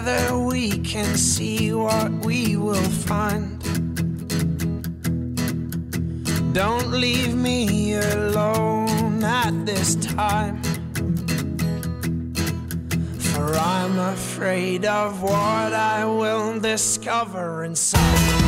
Together we can see what we will find. Don't leave me alone at this time. For I'm afraid of what I will discover inside.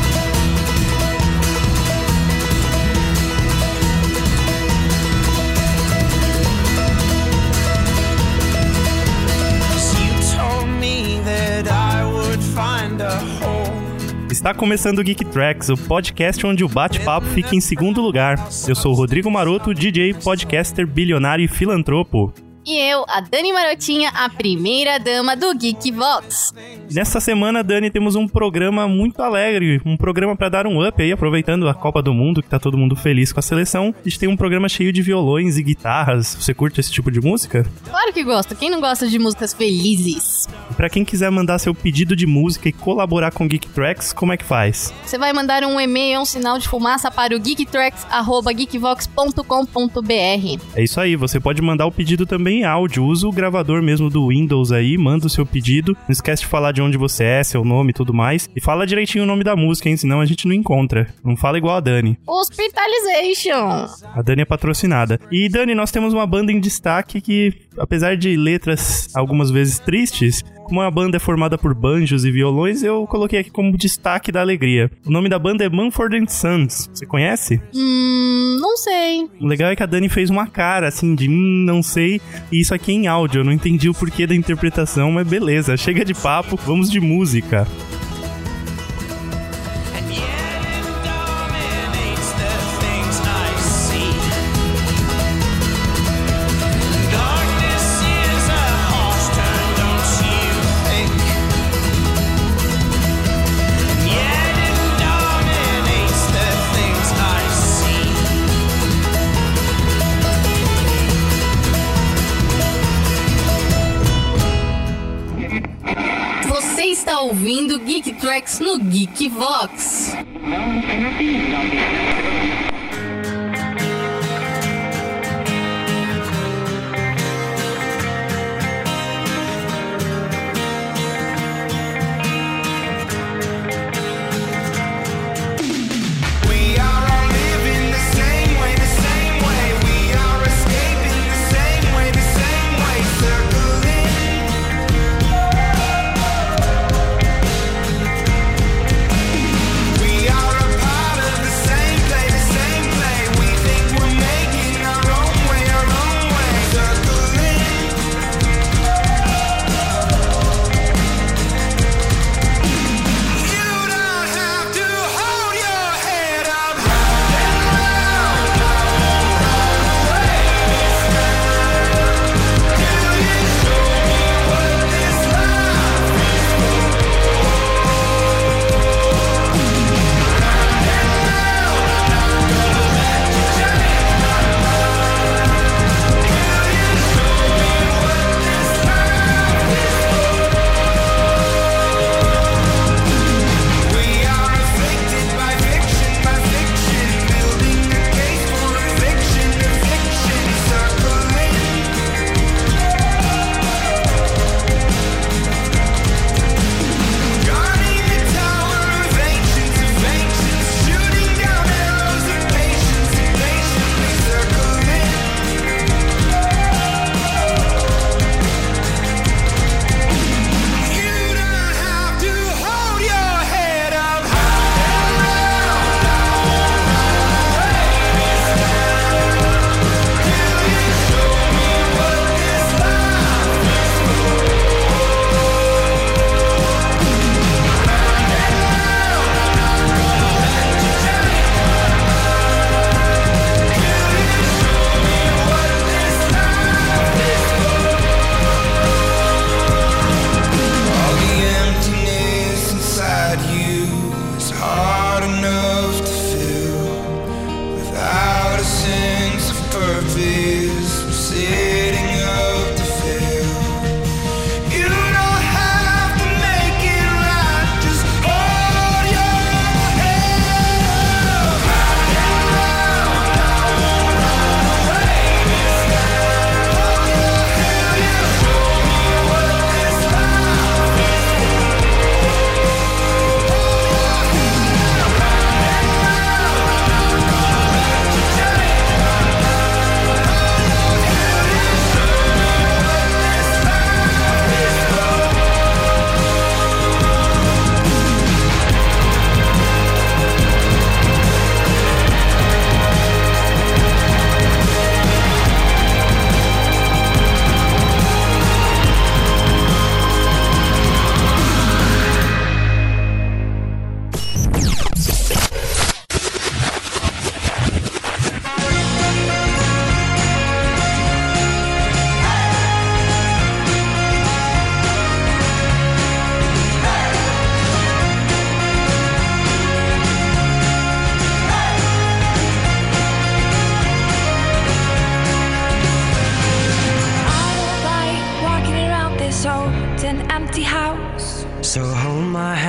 Está começando o Geek Tracks, o podcast onde o bate-papo fica em segundo lugar. Eu sou o Rodrigo Maroto, DJ, podcaster, bilionário e filantropo. E eu, a Dani Marotinha, a primeira dama do Geek Vox. Nessa semana, Dani, temos um programa muito alegre, um programa para dar um up aí, aproveitando a Copa do Mundo, que tá todo mundo feliz com a seleção. A gente tem um programa cheio de violões e guitarras. Você curte esse tipo de música? Claro que gosto. Quem não gosta de músicas felizes? E pra quem quiser mandar seu pedido de música e colaborar com Geek Tracks, como é que faz? Você vai mandar um e-mail, um sinal de fumaça para o geektracks@geekvox.com.br. É isso aí, você pode mandar o pedido também em áudio. Usa o gravador mesmo do Windows aí, manda o seu pedido. Não esquece de falar de onde você é, seu nome e tudo mais. E fala direitinho o nome da música, hein? Senão a gente não encontra. Não fala igual a Dani. Hospitalization. A Dani é patrocinada. E Dani, nós temos uma banda em destaque que, apesar de letras algumas vezes tristes, como a banda é formada por banjos e violões, eu coloquei aqui como destaque da alegria. O nome da banda é Manford Sons. Você conhece? Hum, não sei. O legal é que a Dani fez uma cara assim de hum, não sei. E isso aqui é em áudio. Eu não entendi o porquê da interpretação, mas beleza. Chega de papo, vamos de música.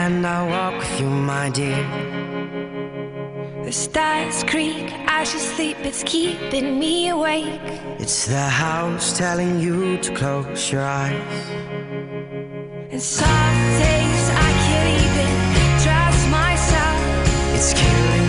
and I walk with you, my dear. The stars creak as you sleep, it's keeping me awake. It's the house telling you to close your eyes. And soft days I can't even trust myself. It's killing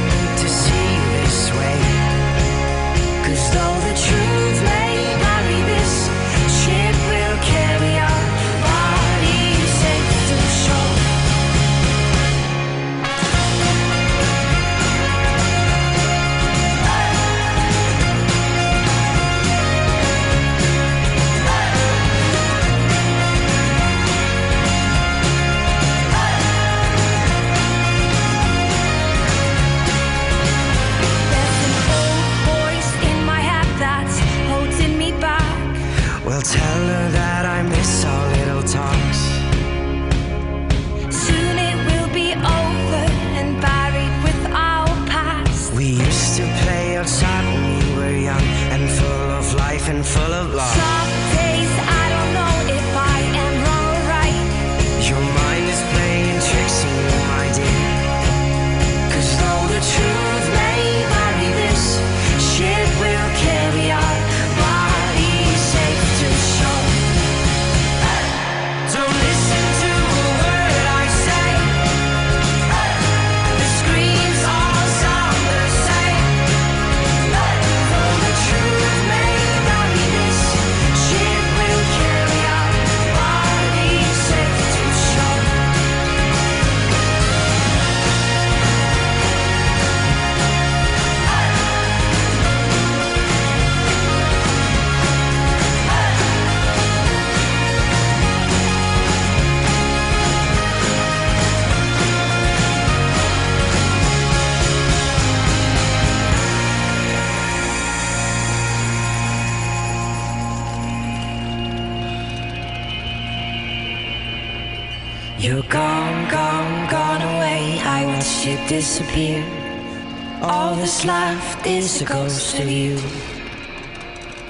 this left is a ghost of you.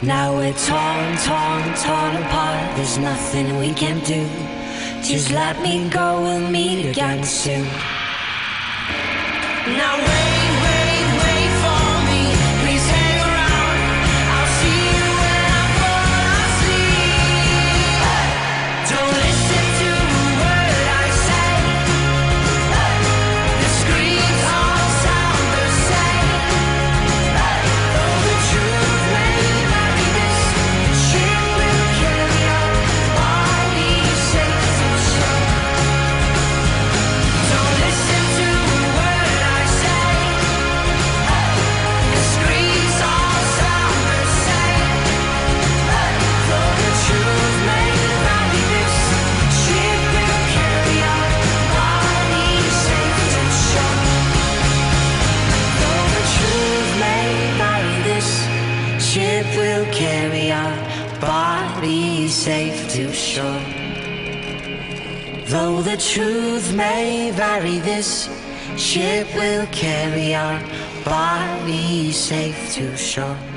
Now we're torn, torn, torn apart. There's nothing we can do. Just let me go, we'll meet again soon. Now the truth may vary, this ship will carry our bodies safe to shore.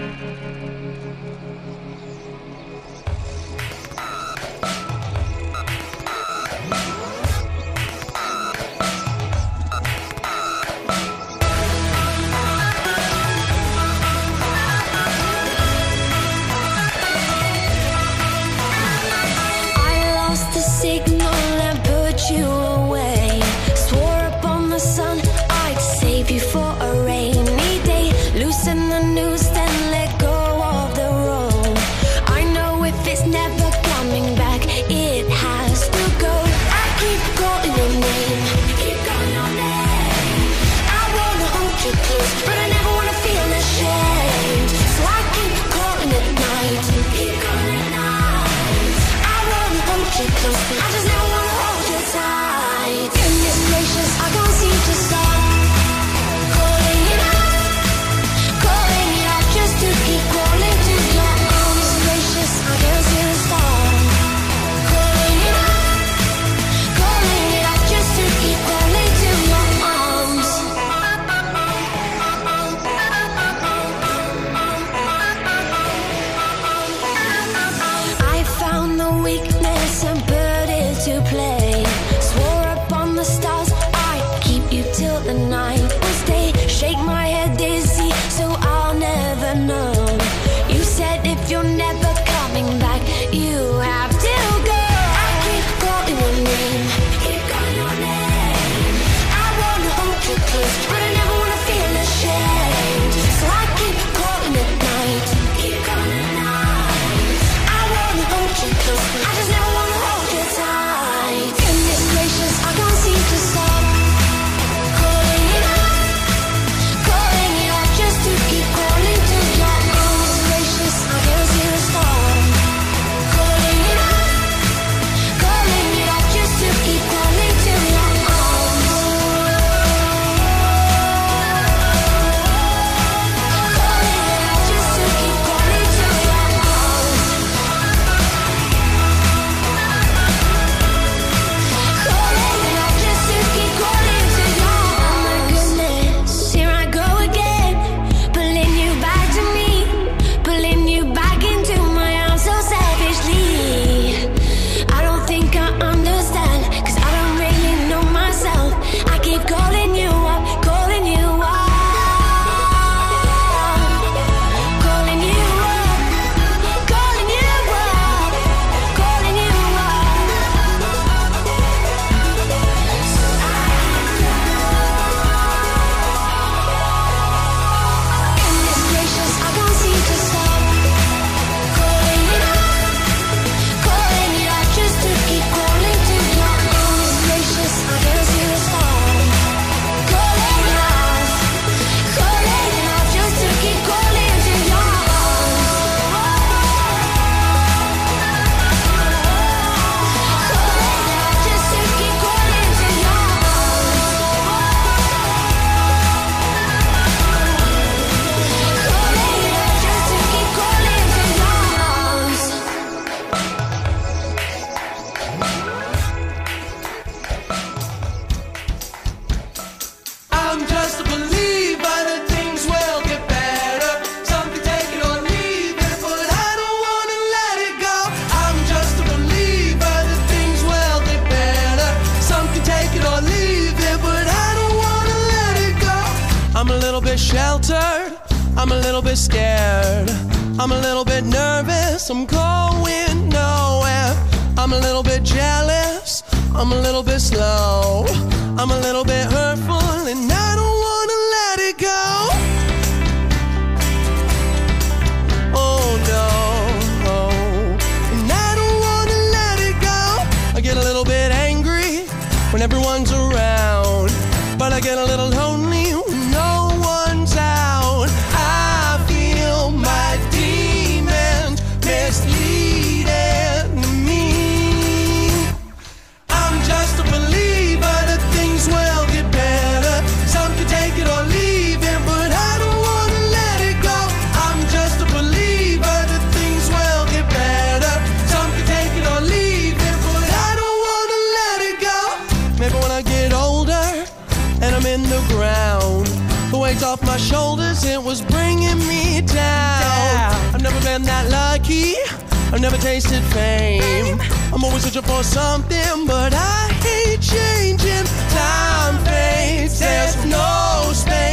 when everyone's around. But I get a little wasted fame. I'm always searching for something, but I hate changing. Time fades, there's no space.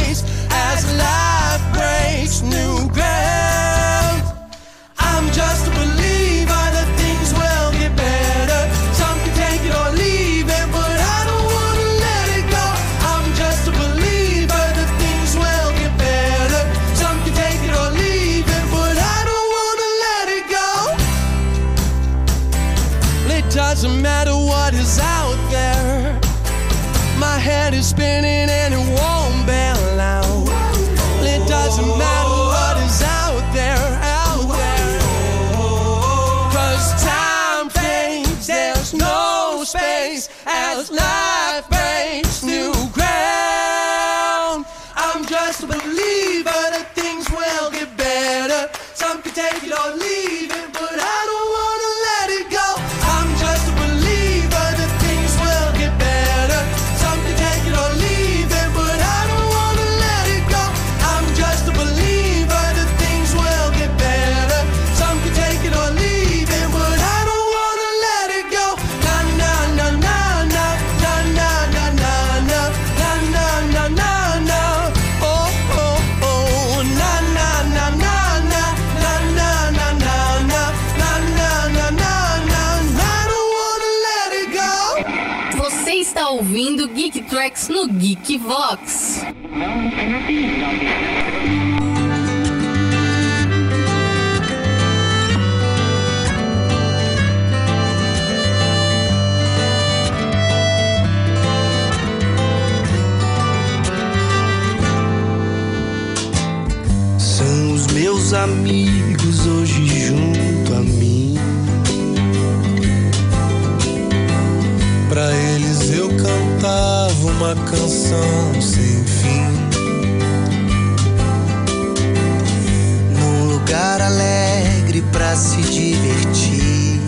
ouvindo Geek Tracks no Geek Vox. São os meus amigos hoje junto a mim. Pra eles eu canto cantava uma canção sem fim. Num lugar alegre pra se divertir.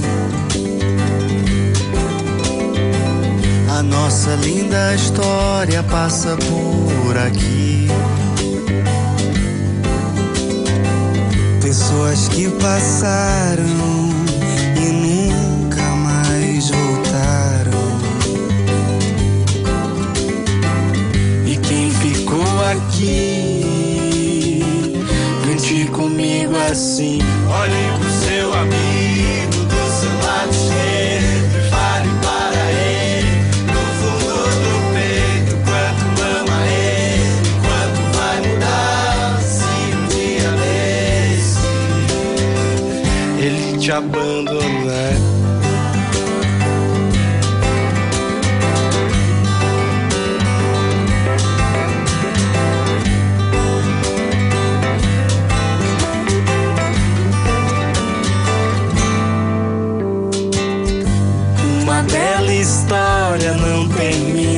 A nossa linda história passa por aqui. Pessoas que passaram aqui. Cante comigo assim. Olhe pro seu amigo do seu lado esquerdo e fale para ele no fundo do peito quanto ama ele, quanto vai mudar se um dia desse ele te abandona. make me.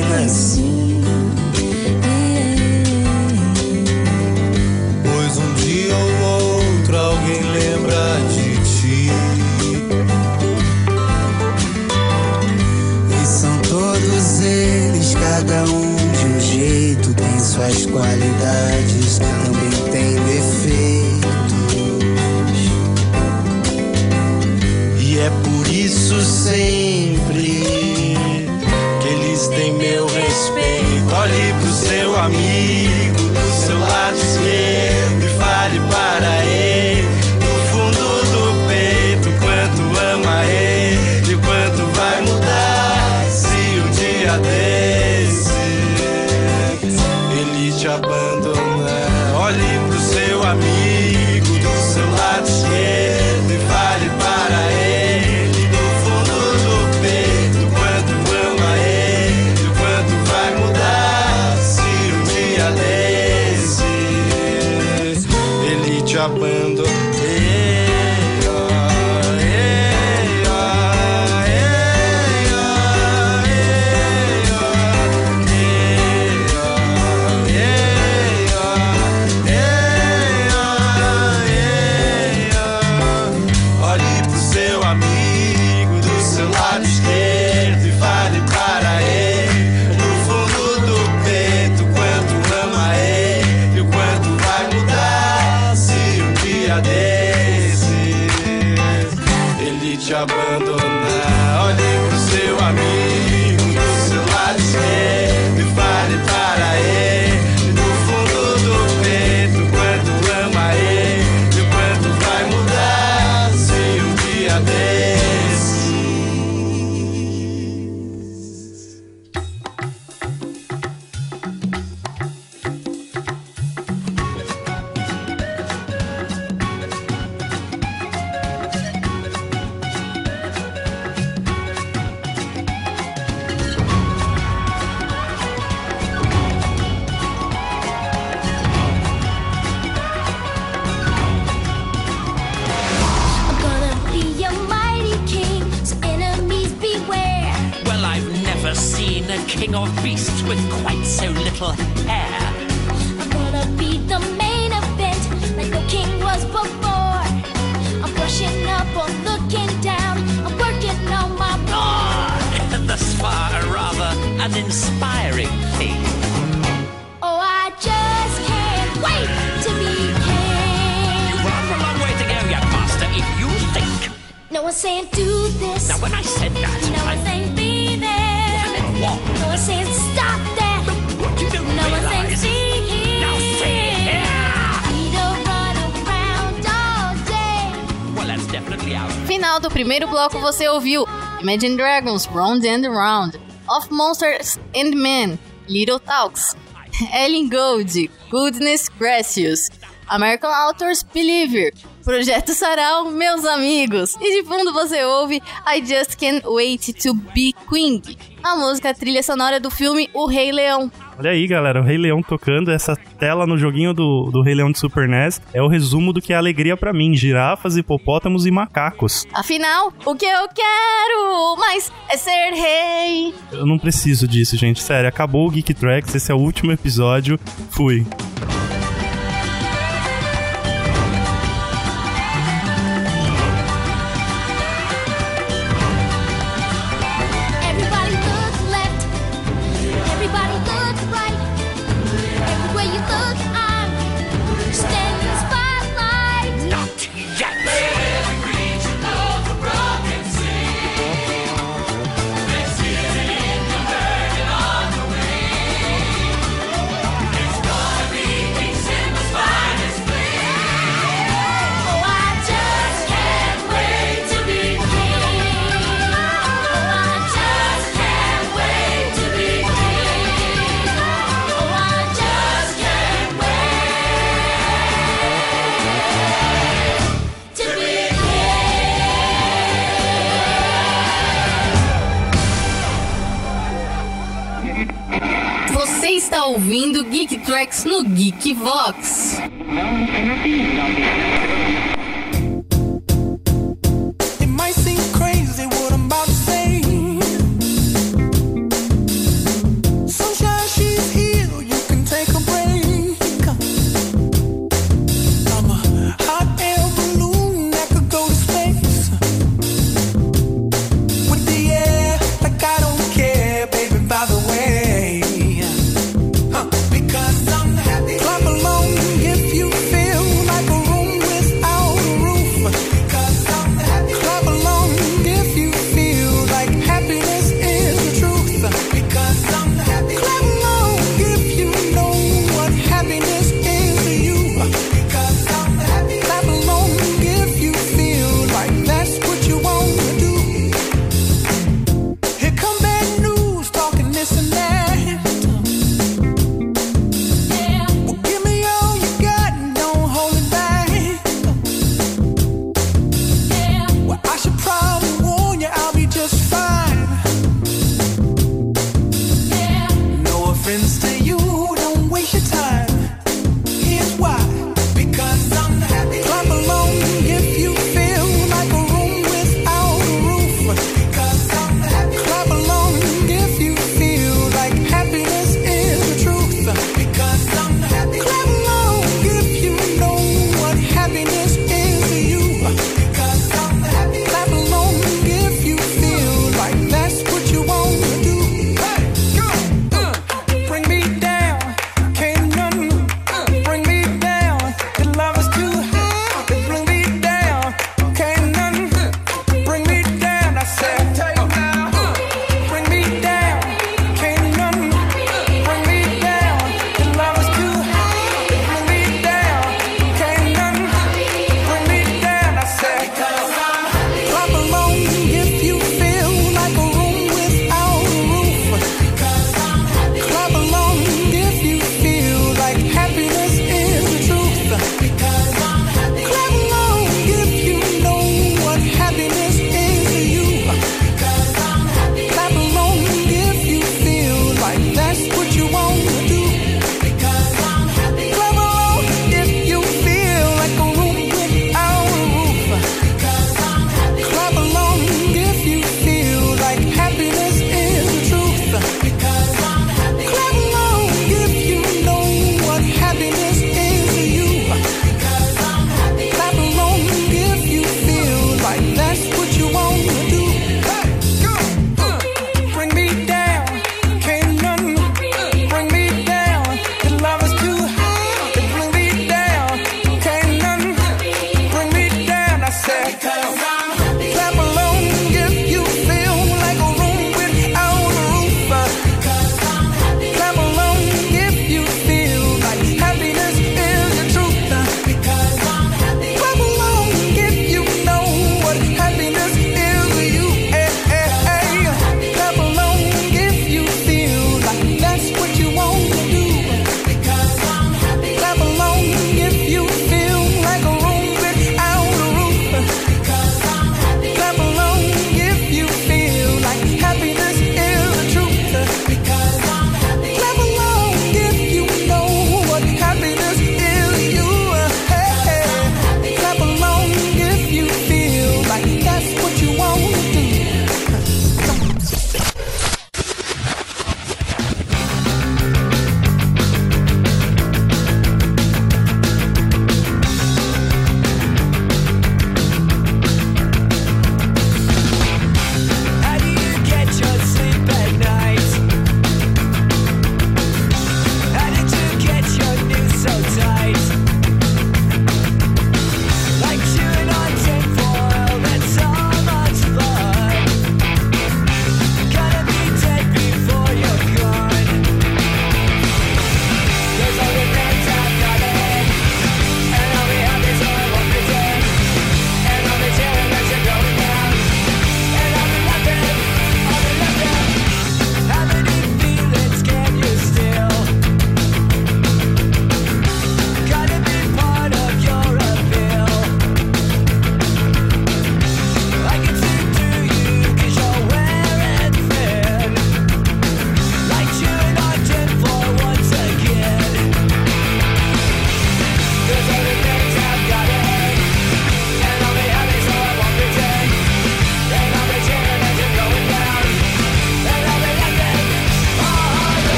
você ouviu Imagine Dragons, Round and Round, Of Monsters and Men, Little Talks, Ellen Gold, Goodness Gracious, American Authors Believer, Projeto Sarau, meus amigos. E de fundo você ouve I Just Can't Wait to Be Queen, a música a trilha sonora do filme O Rei Leão, Olha aí, galera, o Rei Leão tocando essa tela no joguinho do, do Rei Leão de Super NES é o resumo do que é alegria para mim: girafas, hipopótamos e macacos. Afinal, o que eu quero mais é ser rei. Eu não preciso disso, gente. Sério, acabou o Geek Tracks, esse é o último episódio. Fui. que vou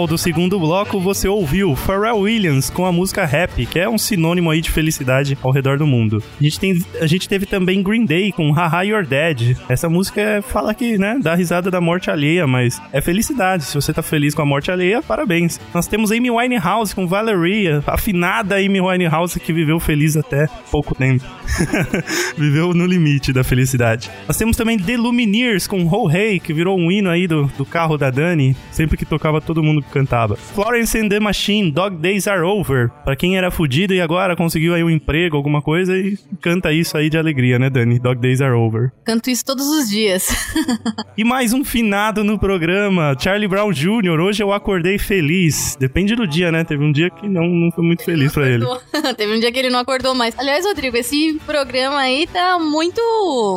Final do segundo bloco, você ouviu Pharrell Williams com a música Happy, que é um sinônimo aí de felicidade ao redor do mundo. A gente, tem, a gente teve também Green Day com Haha You're Dead. Essa música é- fala que, né, dá risada da morte alheia, mas é felicidade. Se você tá feliz com a morte alheia, parabéns. Nós temos Amy Winehouse com Valeria, afinada Amy Winehouse que viveu feliz até pouco tempo. viveu no limite da felicidade. Nós temos também The Lumineers com Oh Hey, que virou um hino aí do, do carro da Dani, sempre que tocava todo mundo cantava. Florence and the Machine, Dog Days Are Over. Pra quem era fudido e agora conseguiu aí um emprego, alguma coisa, e canta isso aí de alegria, né, Dani? Dog Days Are Over. Canto isso todos os dias. E mais um finado no programa, Charlie Brown Jr. Hoje eu acordei feliz. Depende do dia, né? Teve um dia que não, não foi muito feliz pra ele. Teve um dia que ele não acordou mais. Aliás, Rodrigo, esse programa aí tá muito,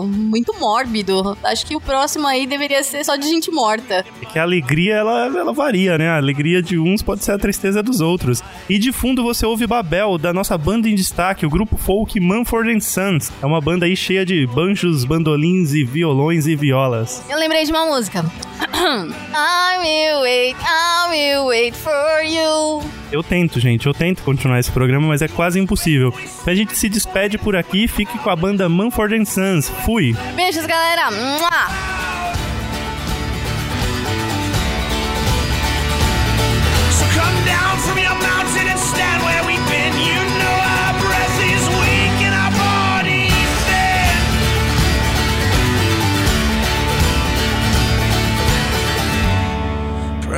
muito mórbido. Acho que o próximo aí deveria ser só de gente morta. É que a alegria, ela, ela varia, né? A alegria de uns pode ser a tristeza dos outros. E de fundo você ouve Babel, da nossa banda em destaque, o grupo folk Manford Sons. É uma banda aí cheia de banjos, bandolins e violões e violas. Eu lembrei de uma música. I will wait, I will wait for you. Eu tento, gente, eu tento continuar esse programa, mas é quase impossível. Então a gente se despede por aqui, fique com a banda Manford Sons. Fui! Beijos, galera. Mua!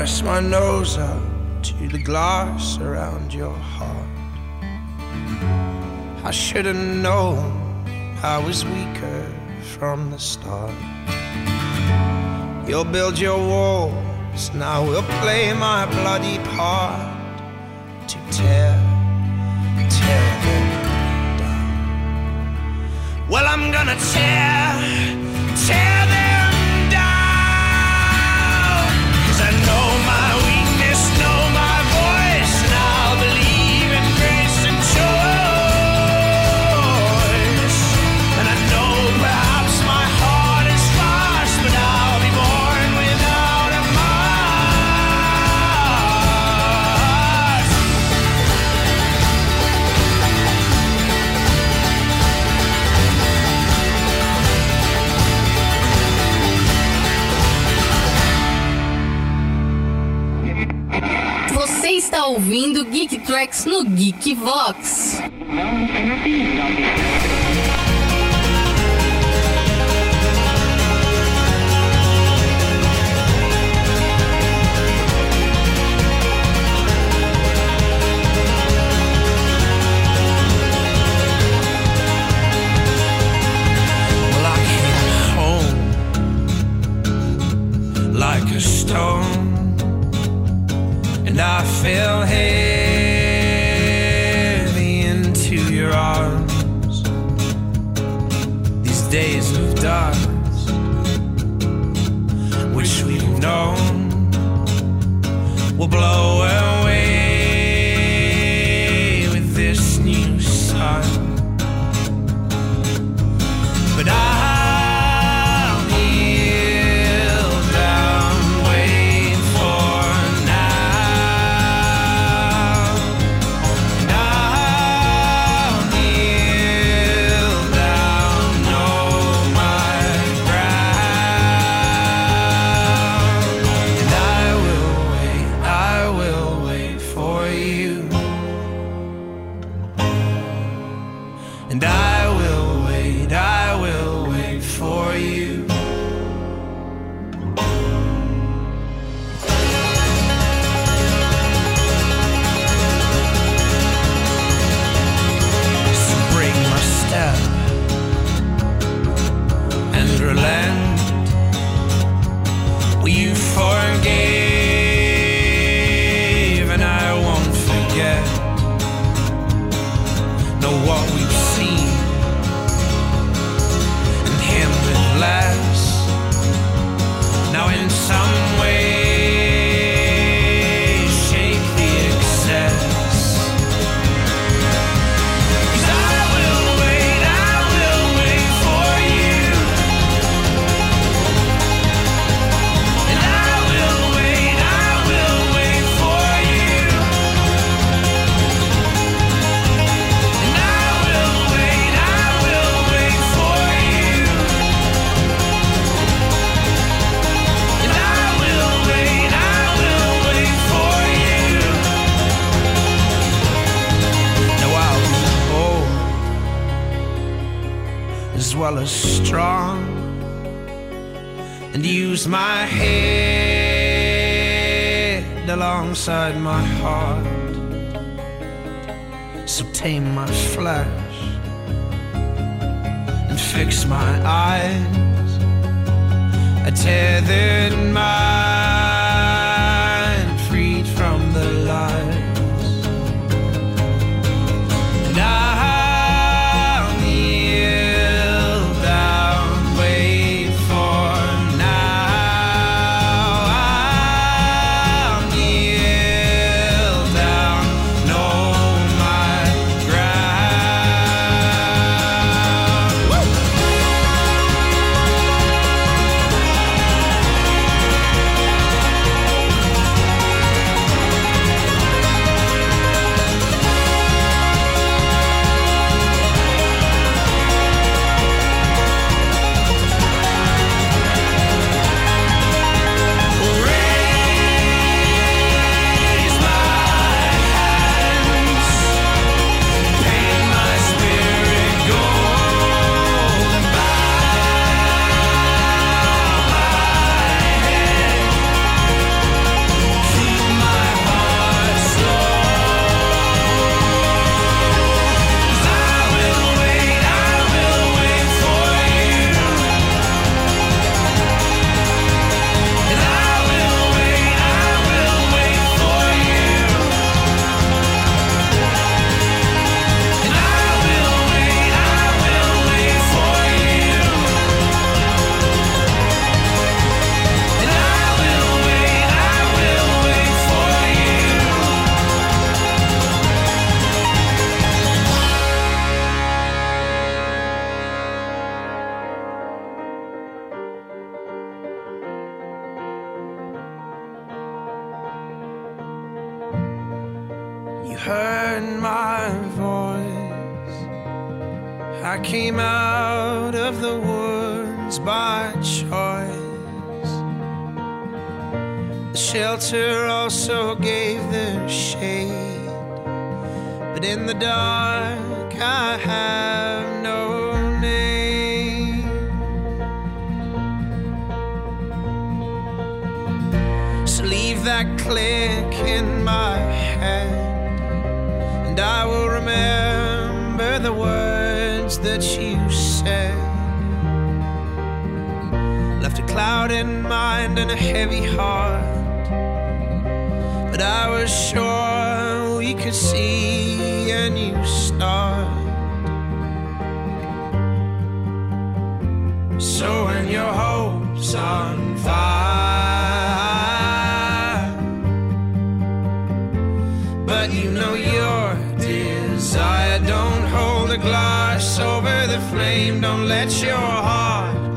Press my nose up to the glass around your heart. I should have known I was weaker from the start. You'll build your walls, now we'll play my bloody part to tear, tear them down. Well, I'm gonna tear, tear them Vortex no Geek Vox. like a stone and I will blow away. you tame my flesh and fix my eyes. I tear this. but you know your desire. Don't hold a glass over the flame, don't let your heart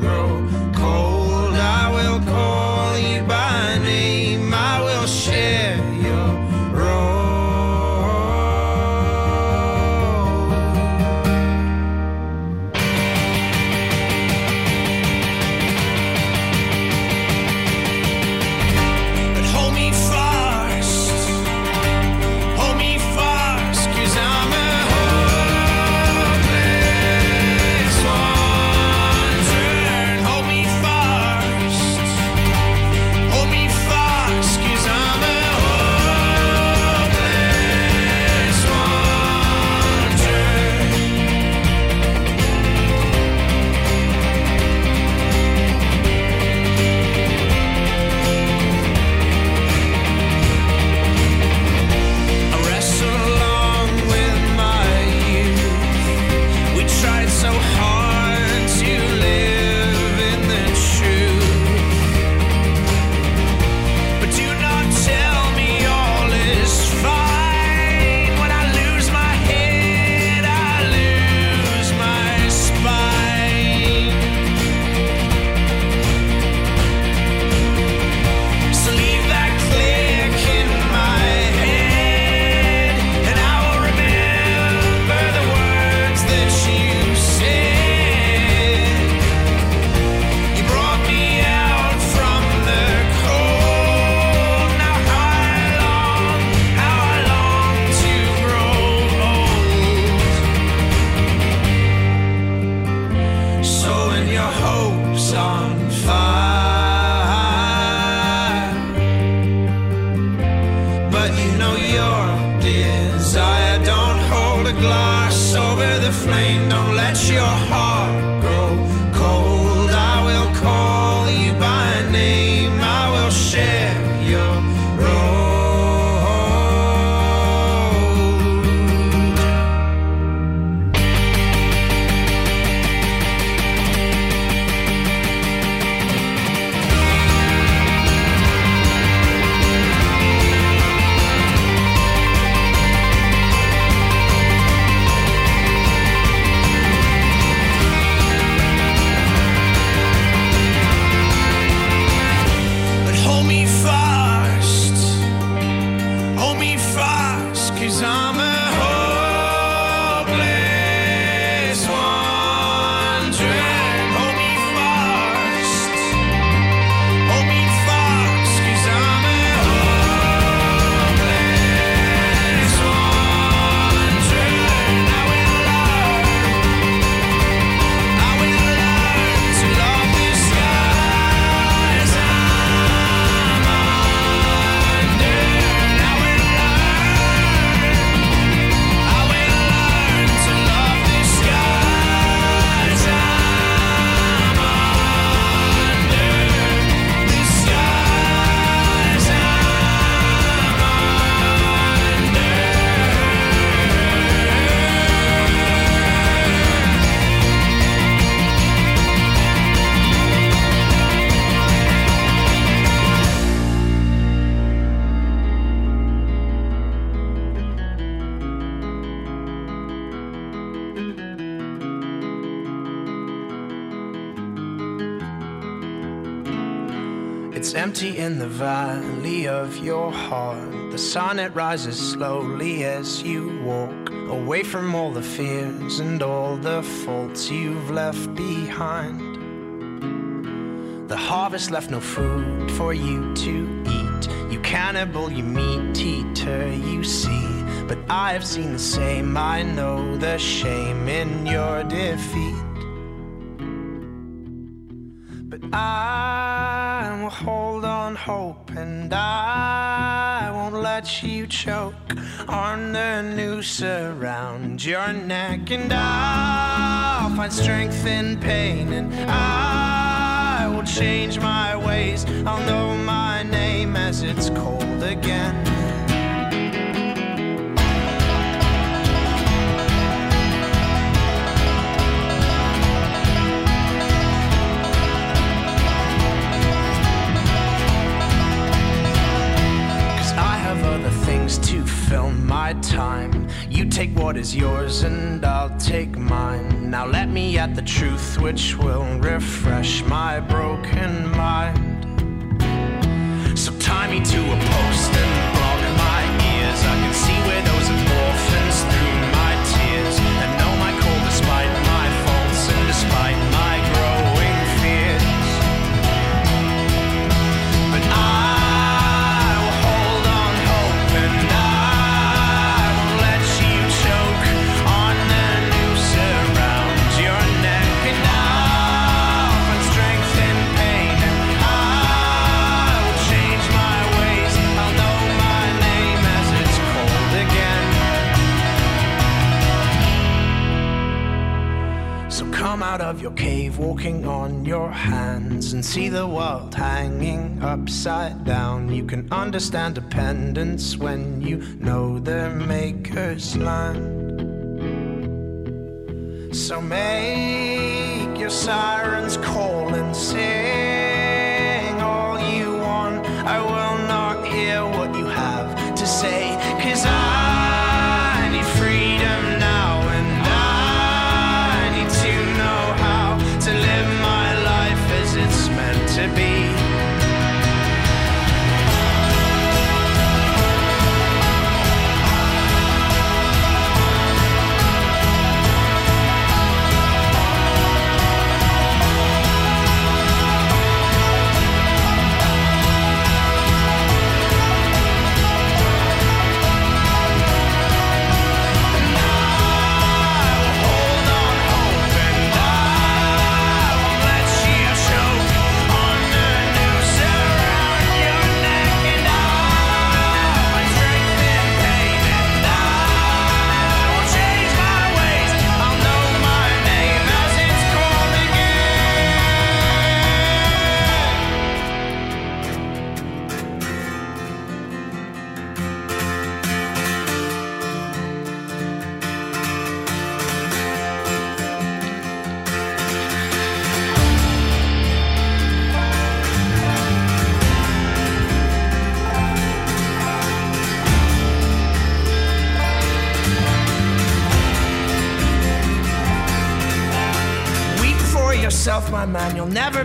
Glass over the flame. Don't let your heart it rises slowly as you walk away from all the fears and all the faults you've left behind. The harvest left no food for you to eat. You cannibal, you meat eater, you see. But I have seen the same, I know the shame in your defeat. But I will hold on hope and I won't let you choke on the noose around your neck. And I'll find strength in pain, and I will change my ways. I'll know my name as it's cold again. Things to fill my time. You take what is yours and I'll take mine. Now let me at the truth which will refresh my broken mind. So tie me to a post and block my ears. I can see where those orphans through my tears. And know my call despite my faults and despite out of your cave, walking on your hands, and see the world hanging upside down. You can understand dependence when you know their maker's land. So make your sirens call and sing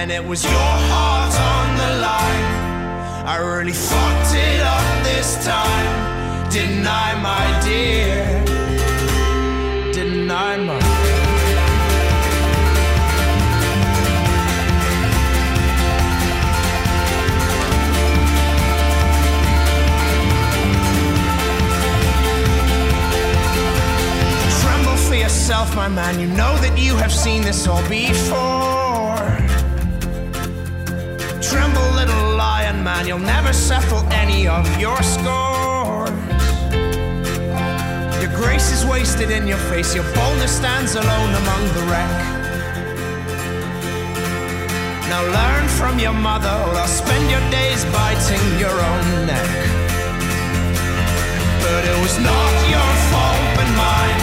And it was your heart on the line. I really fucked it up this time. Didn't I, my dear? Didn't I, my Tremble for yourself, my man. You know that you have seen this all before. Man. You'll never settle any of your scores. Your grace is wasted in your face. Your boldness stands alone among the wreck. Now learn from your mother, or I'll spend your days biting your own neck. But it was not your fault but mine,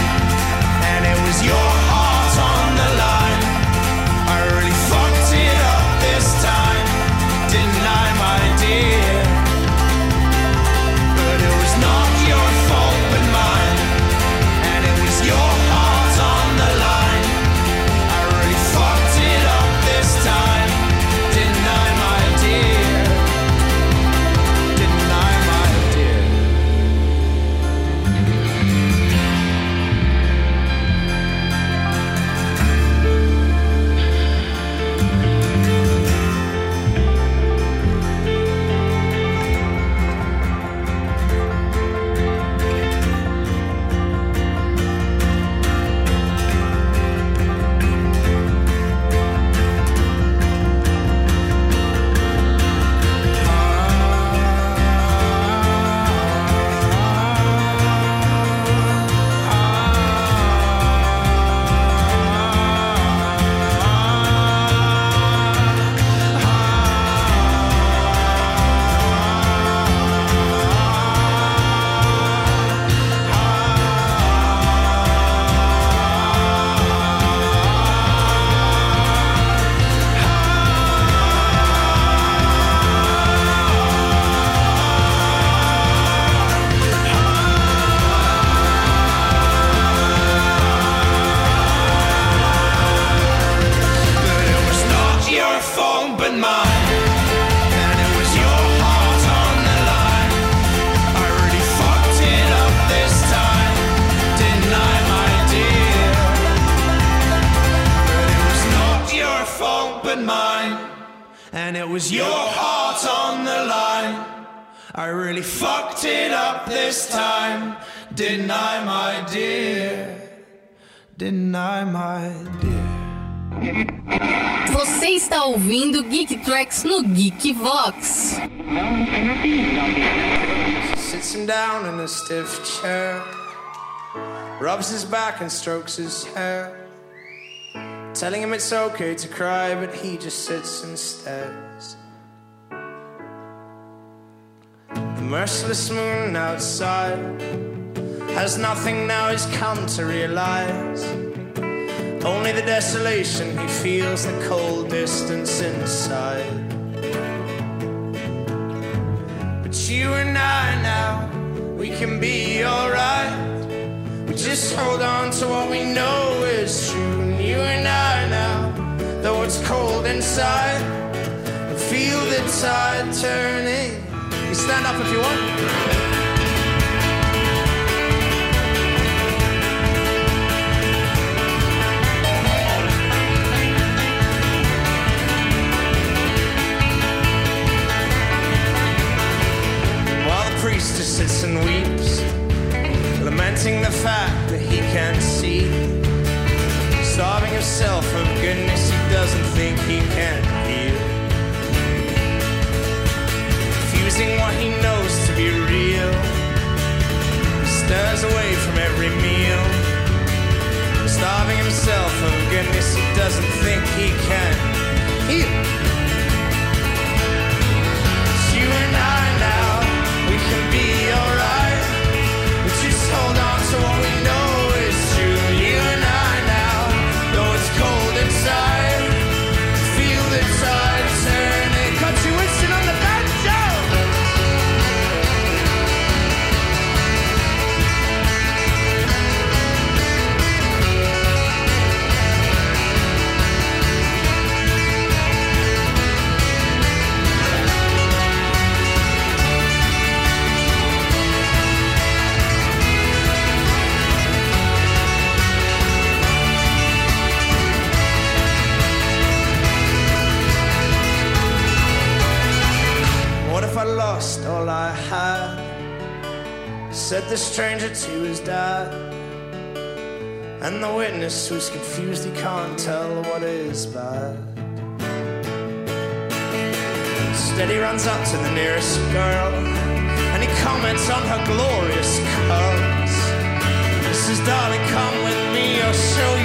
and it was your heart on the line. Está ouvindo Geek Tracks no Geek Vox. Sits down in a stiff chair, rubs his back and strokes his hair, telling him it's okay to cry, but he just sits and stares. The merciless moon outside has nothing now he's come to realize. Only the desolation he feels, the cold distance inside. But you and I now, we can be alright. We just hold on to what we know is true. And you and I now, though it's cold inside, feel the tide turning. You stand up if you want. Sits and weeps, lamenting the fact that he can't see. Starving himself of goodness he doesn't think he can heal. Refusing what he knows to be real. He stirs away from every meal. Starving himself of goodness he doesn't think he can heal. All I had? Said the stranger to his dad. And the witness who's confused, he can't tell what is bad. Instead, he runs up to the nearest girl and he comments on her glorious curls. He says, Darling, come with me, I'll show